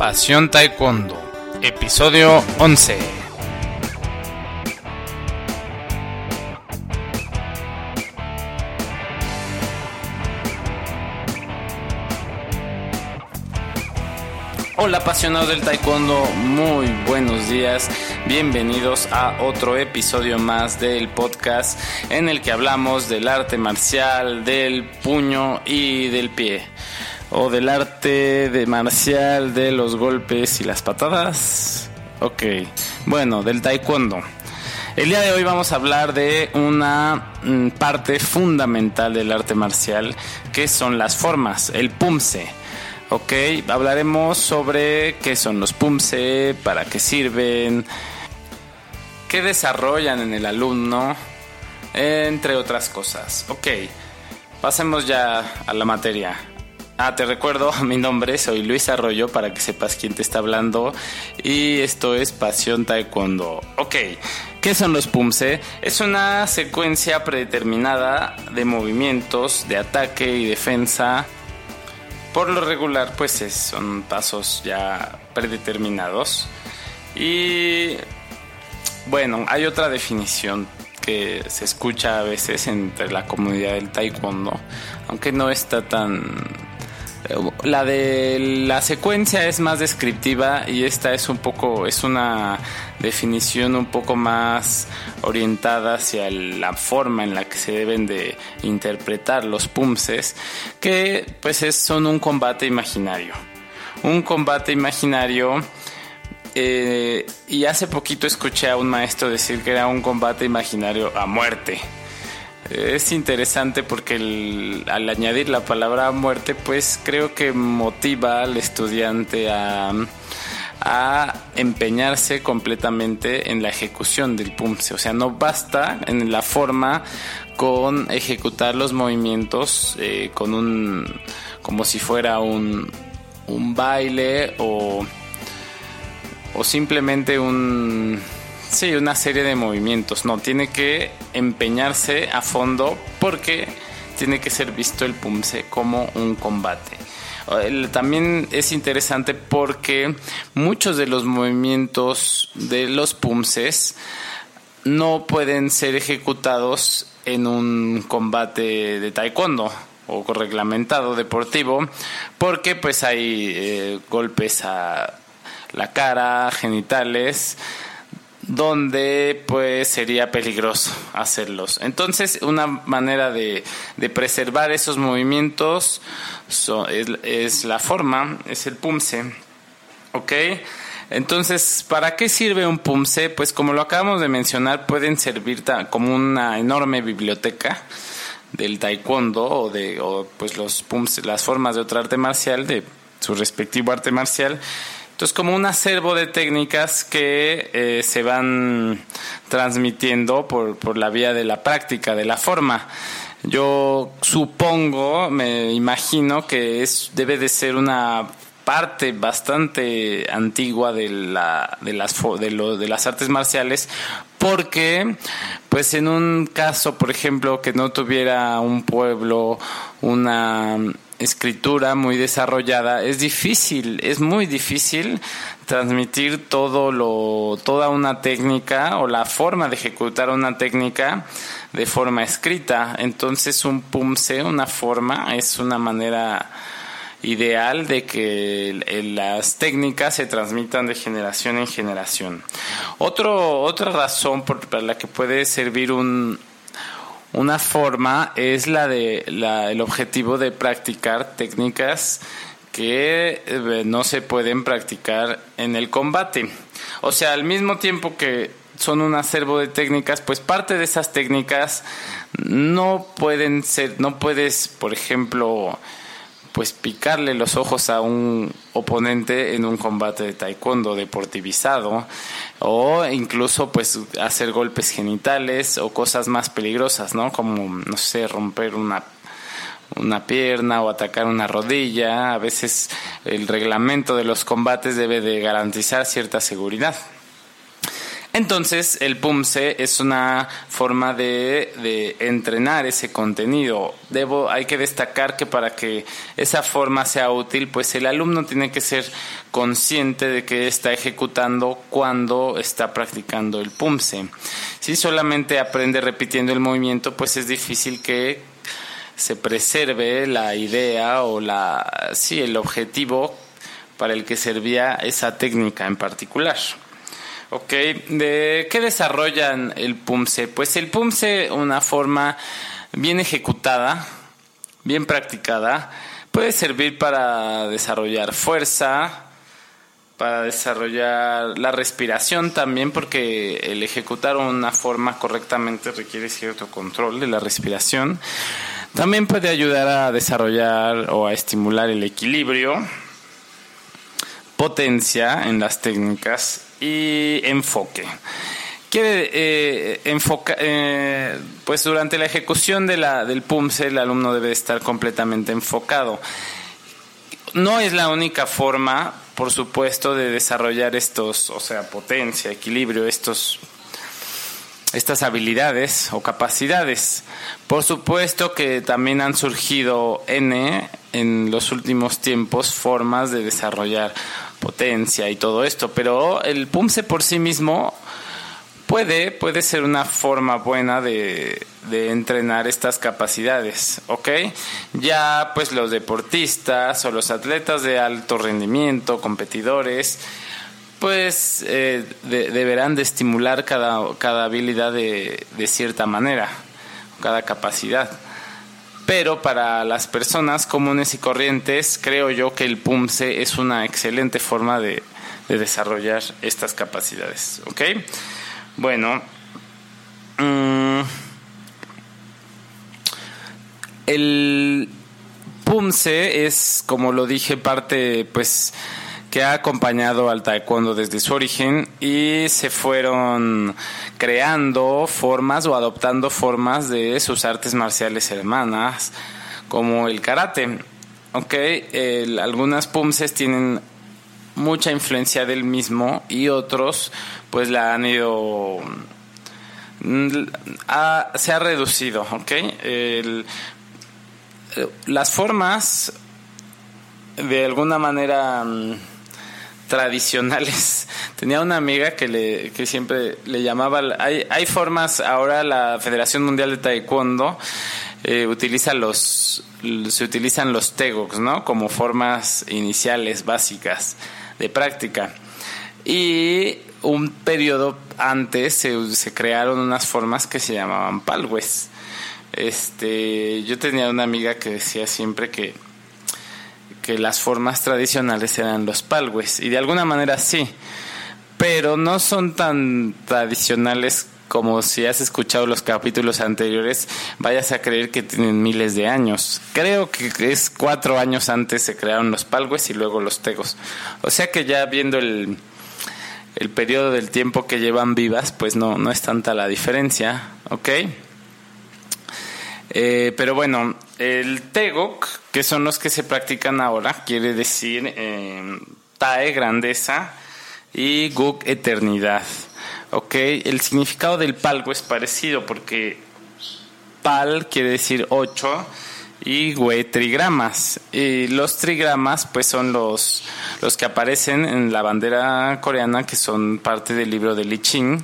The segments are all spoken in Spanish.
Pasión Taekwondo, episodio 11. Hola apasionados del taekwondo, muy buenos días, bienvenidos a otro episodio más del podcast en el que hablamos del arte marcial, del puño y del pie o del arte de marcial de los golpes y las patadas. Ok, bueno, del taekwondo. El día de hoy vamos a hablar de una mm, parte fundamental del arte marcial que son las formas, el pumse. Ok, hablaremos sobre qué son los pumse, para qué sirven, qué desarrollan en el alumno, entre otras cosas. Ok, pasemos ya a la materia. Ah, te recuerdo mi nombre, soy Luis Arroyo para que sepas quién te está hablando y esto es Pasión Taekwondo. Ok, ¿qué son los PUMSE? Es una secuencia predeterminada de movimientos de ataque y defensa. Por lo regular, pues son pasos ya predeterminados. Y bueno, hay otra definición que se escucha a veces entre la comunidad del taekwondo, aunque no está tan la de la secuencia es más descriptiva y esta es un poco, es una definición un poco más orientada hacia la forma en la que se deben de interpretar los pumses, que pues es, son un combate imaginario. Un combate imaginario eh, y hace poquito escuché a un maestro decir que era un combate imaginario a muerte es interesante porque al añadir la palabra muerte, pues creo que motiva al estudiante a, empeñarse completamente en la ejecución del PUMSE. O sea, no basta en la forma con ejecutar los movimientos eh, con un como si fuera un, un baile o, o simplemente un Sí, una serie de movimientos. No, tiene que empeñarse a fondo porque tiene que ser visto el PUMSE como un combate. También es interesante porque muchos de los movimientos de los PUMSES no pueden ser ejecutados en un combate de taekwondo o reglamentado deportivo porque pues hay eh, golpes a la cara, genitales, donde pues sería peligroso hacerlos. Entonces una manera de, preservar esos movimientos es, la forma, es el pumse. ¿Ok? Entonces, ¿para qué sirve un pumse? Pues como lo acabamos de mencionar, pueden servir como una enorme biblioteca del taekwondo o de pues los pumse, las formas de otra arte marcial, de su respectivo arte marcial entonces, como un acervo de técnicas que eh, se van transmitiendo por, por la vía de la práctica, de la forma. Yo supongo, me imagino que es, debe de ser una parte bastante antigua de, la, de, las, de, lo, de las artes marciales porque pues en un caso por ejemplo que no tuviera un pueblo una escritura muy desarrollada, es difícil, es muy difícil transmitir todo lo, toda una técnica o la forma de ejecutar una técnica de forma escrita. Entonces un pumse, una forma, es una manera ideal de que las técnicas se transmitan de generación en generación. Otro, otra razón por, para la que puede servir un, una forma es la de la, el objetivo de practicar técnicas que eh, no se pueden practicar en el combate. O sea, al mismo tiempo que son un acervo de técnicas, pues parte de esas técnicas no pueden ser, no puedes, por ejemplo, pues picarle los ojos a un oponente en un combate de taekwondo deportivizado o incluso pues hacer golpes genitales o cosas más peligrosas, ¿no? Como no sé, romper una una pierna o atacar una rodilla. A veces el reglamento de los combates debe de garantizar cierta seguridad. Entonces, el PUMSE es una forma de, entrenar ese contenido. Debo, hay que destacar que para que esa forma sea útil, pues el alumno tiene que ser consciente de que está ejecutando cuando está practicando el PUMSE. Si solamente aprende repitiendo el movimiento, pues es difícil que se preserve la idea o la, sí, el objetivo para el que servía esa técnica en particular. Ok, ¿de qué desarrollan el PUMSE? Pues el PUMSE, una forma bien ejecutada, bien practicada, puede servir para desarrollar fuerza, para desarrollar la respiración también, porque el ejecutar una forma correctamente requiere cierto control de la respiración. También puede ayudar a desarrollar o a estimular el equilibrio, potencia en las técnicas y enfoque. Quiere eh, enfocar, eh, pues durante la ejecución de la, del PUMSE el alumno debe estar completamente enfocado. No es la única forma, por supuesto, de desarrollar estos, o sea, potencia, equilibrio, estos estas habilidades o capacidades. Por supuesto que también han surgido N en los últimos tiempos formas de desarrollar potencia y todo esto, pero el PUMSE por sí mismo puede, puede ser una forma buena de, de entrenar estas capacidades, ¿ok? Ya pues los deportistas o los atletas de alto rendimiento, competidores, pues eh, deberán de estimular cada, cada habilidad de, de, cierta manera, cada capacidad. Pero para las personas comunes y corrientes, creo yo que el PUMSE es una excelente forma de, de desarrollar estas capacidades. ¿Ok? Bueno. Mm, el PUMSE es, como lo dije, parte, pues, que ha acompañado al taekwondo desde su origen y se fueron creando formas o adoptando formas de sus artes marciales hermanas, como el karate. Ok, algunas pumses tienen mucha influencia del mismo y otros pues la han ido mm, se ha reducido, ¿ok? las formas de alguna manera mm, tradicionales. Tenía una amiga que, le, que siempre le llamaba, hay, hay formas, ahora la Federación Mundial de Taekwondo eh, utiliza los, se utilizan los tegoks, ¿no? Como formas iniciales, básicas de práctica. Y un periodo antes se, se crearon unas formas que se llamaban palwes. Este, yo tenía una amiga que decía siempre que que las formas tradicionales eran los palwes, y de alguna manera sí, pero no son tan tradicionales como si has escuchado los capítulos anteriores, vayas a creer que tienen miles de años. Creo que es cuatro años antes se crearon los palwes y luego los tegos. O sea que ya viendo el, el periodo del tiempo que llevan vivas, pues no, no es tanta la diferencia, ¿ok? Eh, pero bueno, el Tegok, que son los que se practican ahora, quiere decir eh, Tae, grandeza, y Guk, eternidad. ¿Ok? El significado del palgo es parecido porque pal quiere decir ocho y güey trigramas. Y los trigramas pues son los, los que aparecen en la bandera coreana que son parte del libro de Li Ching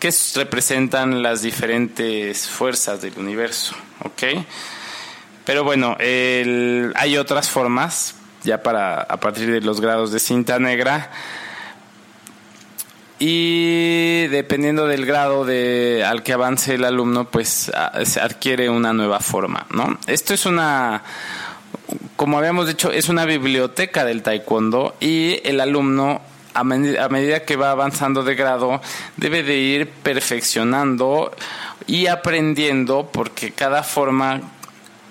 que representan las diferentes fuerzas del universo, ¿ok? Pero bueno, hay otras formas, ya para a partir de los grados de cinta negra, y dependiendo del grado de, al que avance el alumno, pues se adquiere una nueva forma, ¿no? Esto es una, como habíamos dicho, es una biblioteca del taekwondo y el alumno a, medida que va avanzando de grado, debe de ir perfeccionando y aprendiendo porque cada forma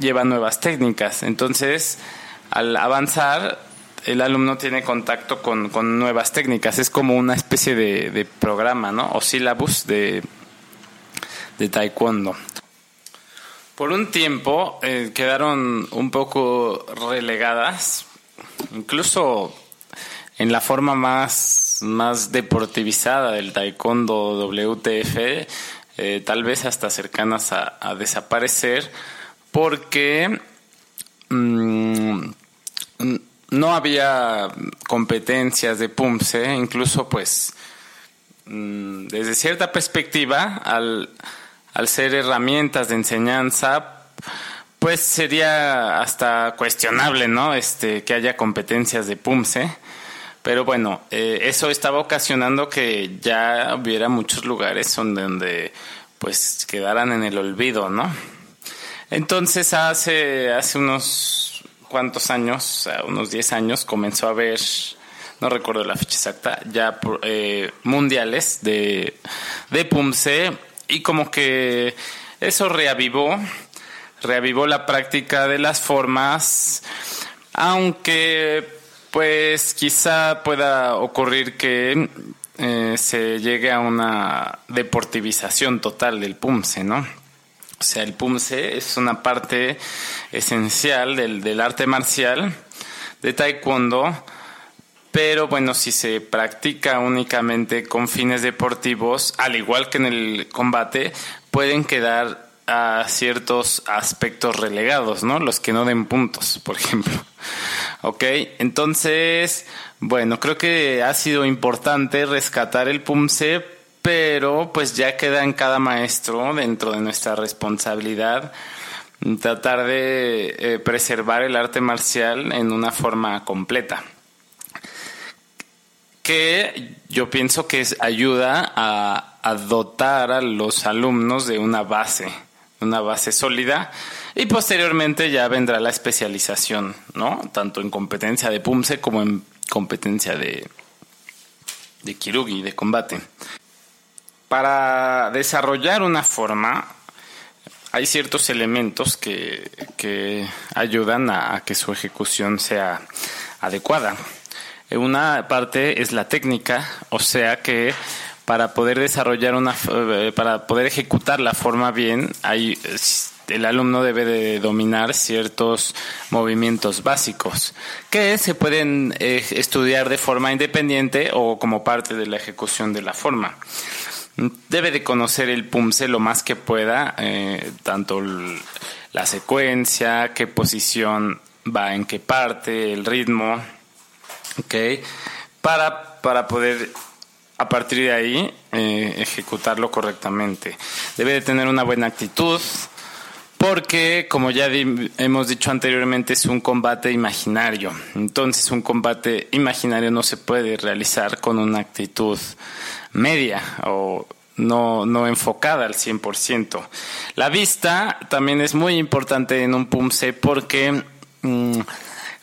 lleva nuevas técnicas. Entonces, al avanzar, el alumno tiene contacto con, nuevas técnicas. Es como una especie de, programa, ¿no? O sílabus de, de taekwondo. Por un tiempo eh, quedaron un poco relegadas, incluso en la forma más más, más deportivizada del taekwondo WTF, eh, tal vez hasta cercanas a, desaparecer, porque mm, no había competencias de PUMSE, incluso pues mm, desde cierta perspectiva, al, ser herramientas de enseñanza, pues sería hasta cuestionable, ¿no? Este, que haya competencias de PUMSE. Pero bueno, eh, eso estaba ocasionando que ya hubiera muchos lugares donde, donde pues quedaran en el olvido, ¿no? Entonces hace, unos cuantos años, unos 10 años, comenzó a haber, no recuerdo la fecha exacta, ya eh, mundiales de, de PUMSE y como que eso reavivó reavivó la práctica de las formas, aunque pues quizá pueda ocurrir que eh, se llegue a una deportivización total del PUMSE, ¿no? O sea, el PUMSE es una parte esencial del, del arte marcial de Taekwondo, pero bueno, si se practica únicamente con fines deportivos, al igual que en el combate, pueden quedar a ciertos aspectos relegados, ¿no? Los que no den puntos, por ejemplo. Ok, entonces, bueno, creo que ha sido importante rescatar el PUMSE, pero pues ya queda en cada maestro dentro de nuestra responsabilidad tratar de eh, preservar el arte marcial en una forma completa. Que yo pienso que ayuda a, a dotar a los alumnos de una base una base sólida y posteriormente ya vendrá la especialización, ¿no? Tanto en competencia de PUMSE como en competencia de, de Kirugi, de combate. Para desarrollar una forma, hay ciertos elementos que, que ayudan a, que su ejecución sea adecuada. Una parte es la técnica, o sea que para poder desarrollar una, eh, para poder ejecutar la forma bien, el alumno debe de dominar ciertos movimientos básicos que se pueden eh, estudiar de forma independiente o como parte de la ejecución de la forma. Debe de conocer el PUMSE lo más que pueda, eh, tanto la secuencia, qué posición va en qué parte, el ritmo, ¿ok? Para, para poder a partir de ahí eh, ejecutarlo correctamente. Debe de tener una buena actitud porque, como ya hemos dicho anteriormente, es un combate imaginario. Entonces, un combate imaginario no se puede realizar con una actitud media o no, no enfocada al 100%. La vista también es muy importante en un PUMSE porque... Mm,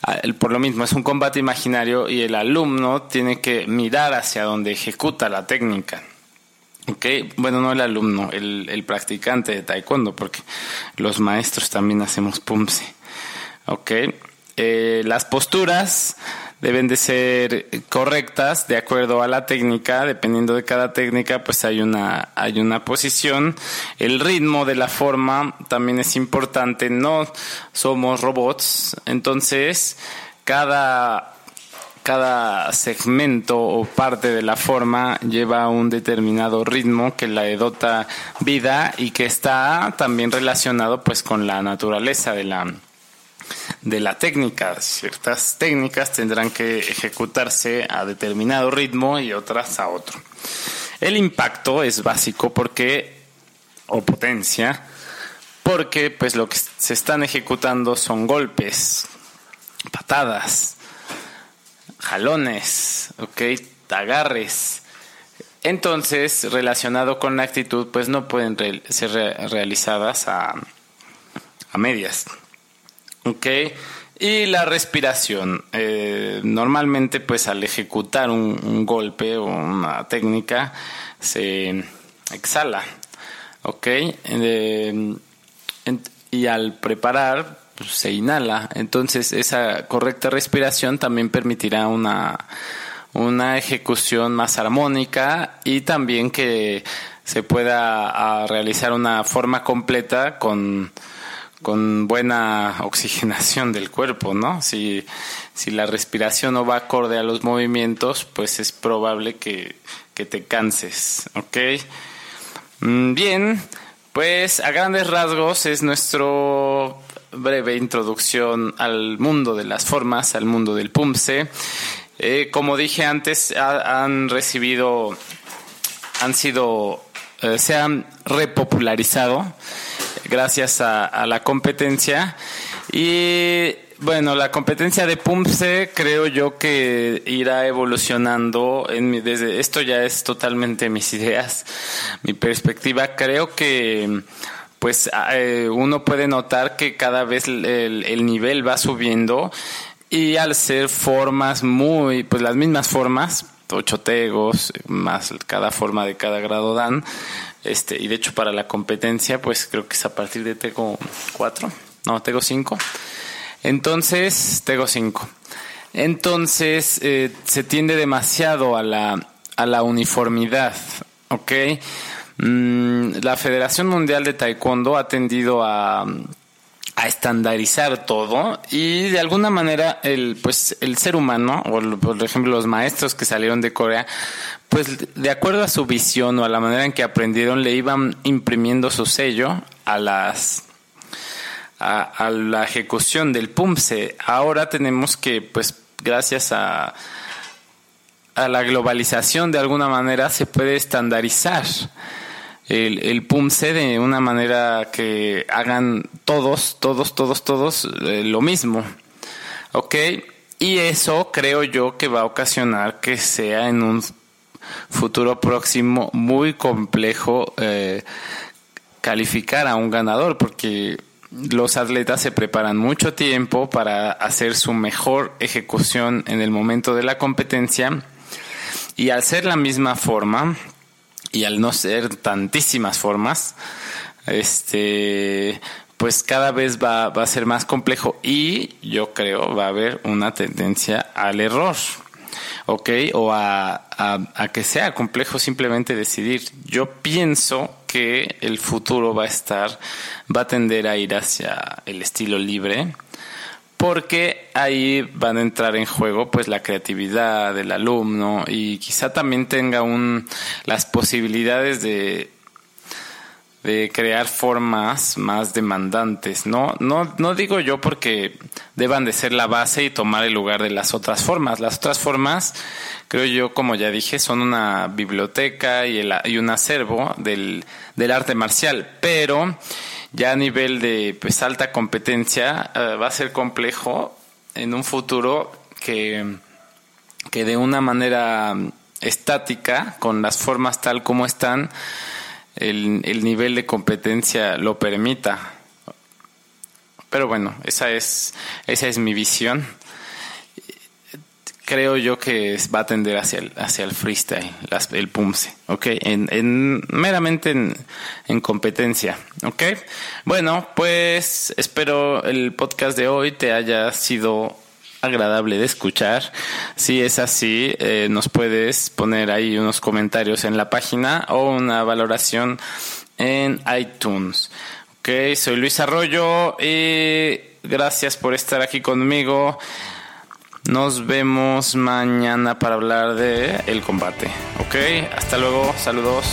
Ah, por lo mismo, es un combate imaginario y el alumno tiene que mirar hacia donde ejecuta la técnica. ¿Ok? Bueno, no el alumno, el, el practicante de taekwondo, porque los maestros también hacemos pumse. ¿Ok? Eh, las posturas deben de ser correctas de acuerdo a la técnica, dependiendo de cada técnica, pues hay una, hay una posición. El ritmo de la forma también es importante, no somos robots, entonces cada, cada segmento o parte de la forma lleva un determinado ritmo que la dota vida y que está también relacionado pues con la naturaleza de la, de la técnica. Ciertas técnicas tendrán que ejecutarse a determinado ritmo y otras a otro. El impacto es básico porque, o potencia, porque pues lo que se están ejecutando son golpes, patadas, jalones, ok, agarres. Entonces, relacionado con la actitud, pues no pueden ser realizadas a, a medias. Ok. Y la respiración. Eh, normalmente, pues al ejecutar un, golpe o una técnica, se exhala. Ok. Eh, y al preparar, pues, se inhala. Entonces, esa correcta respiración también permitirá una, una ejecución más armónica y también que se pueda realizar una forma completa con con buena oxigenación del cuerpo, ¿no? Si, si la respiración no va acorde a los movimientos, pues es probable que, que te canses, ¿ok? Mm, bien, pues a grandes rasgos es nuestro breve introducción al mundo de las formas, al mundo del PUMSE. Eh, como dije antes, han recibido, han sido, eh, se han repopularizado gracias a, la competencia y bueno, la competencia de PUMSE creo yo que irá evolucionando. En desde esto ya es totalmente mis ideas, mi perspectiva. Creo que pues eh, uno puede notar que cada vez el, nivel va subiendo y al ser formas muy, pues las mismas formas, ocho tegos, más cada forma de cada grado dan, este, y de hecho para la competencia, pues creo que es a partir de tego 4, no, tego 5. Entonces, tego 5. Entonces, eh, se tiende demasiado a la, a la uniformidad, ¿ok? Mm, la Federación Mundial de Taekwondo ha tendido a, a estandarizar todo y de alguna manera el pues el ser humano o por ejemplo los maestros que salieron de Corea pues de acuerdo a su visión o a la manera en que aprendieron le iban imprimiendo su sello a las a, la ejecución del PUMSE ahora tenemos que pues gracias a a la globalización de alguna manera se puede estandarizar el, el PUMSE de una manera que hagan todos, todos, todos, todos eh, lo mismo. ¿Ok? Y eso creo yo que va a ocasionar que sea en un futuro próximo muy complejo eh, calificar a un ganador porque los atletas se preparan mucho tiempo para hacer su mejor ejecución en el momento de la competencia y al ser la misma forma y al no ser tantísimas formas, este, pues cada vez va, va a ser más complejo y yo creo va a haber una tendencia al error. ¿ok? O a, a, que sea complejo simplemente decidir. Yo pienso que el futuro va a estar, va a tender a ir hacia el estilo libre, porque ahí van a entrar en juego pues la creatividad del alumno y quizá también tenga un las posibilidades de de crear formas más demandantes. No, no, no digo yo porque deban de ser la base y tomar el lugar de las otras formas. Las otras formas, creo yo, como ya dije, son una biblioteca y, el, y un acervo del, del arte marcial. Pero ya a nivel de pues, alta competencia eh, va a ser complejo en un futuro que, que de una manera estática, con las formas tal como están, el, el nivel de competencia lo permita. Pero bueno, esa es, esa es mi visión. Creo yo que va a tender hacia el, hacia el freestyle, el pumse, ¿ok? En, en meramente en, en, competencia, ¿ok? Bueno, pues espero el podcast de hoy te haya sido agradable de escuchar. Si es así, eh, nos puedes poner ahí unos comentarios en la página o una valoración en iTunes. Ok, soy Luis Arroyo y gracias por estar aquí conmigo. Nos vemos mañana para hablar de el combate. Ok, hasta luego, saludos.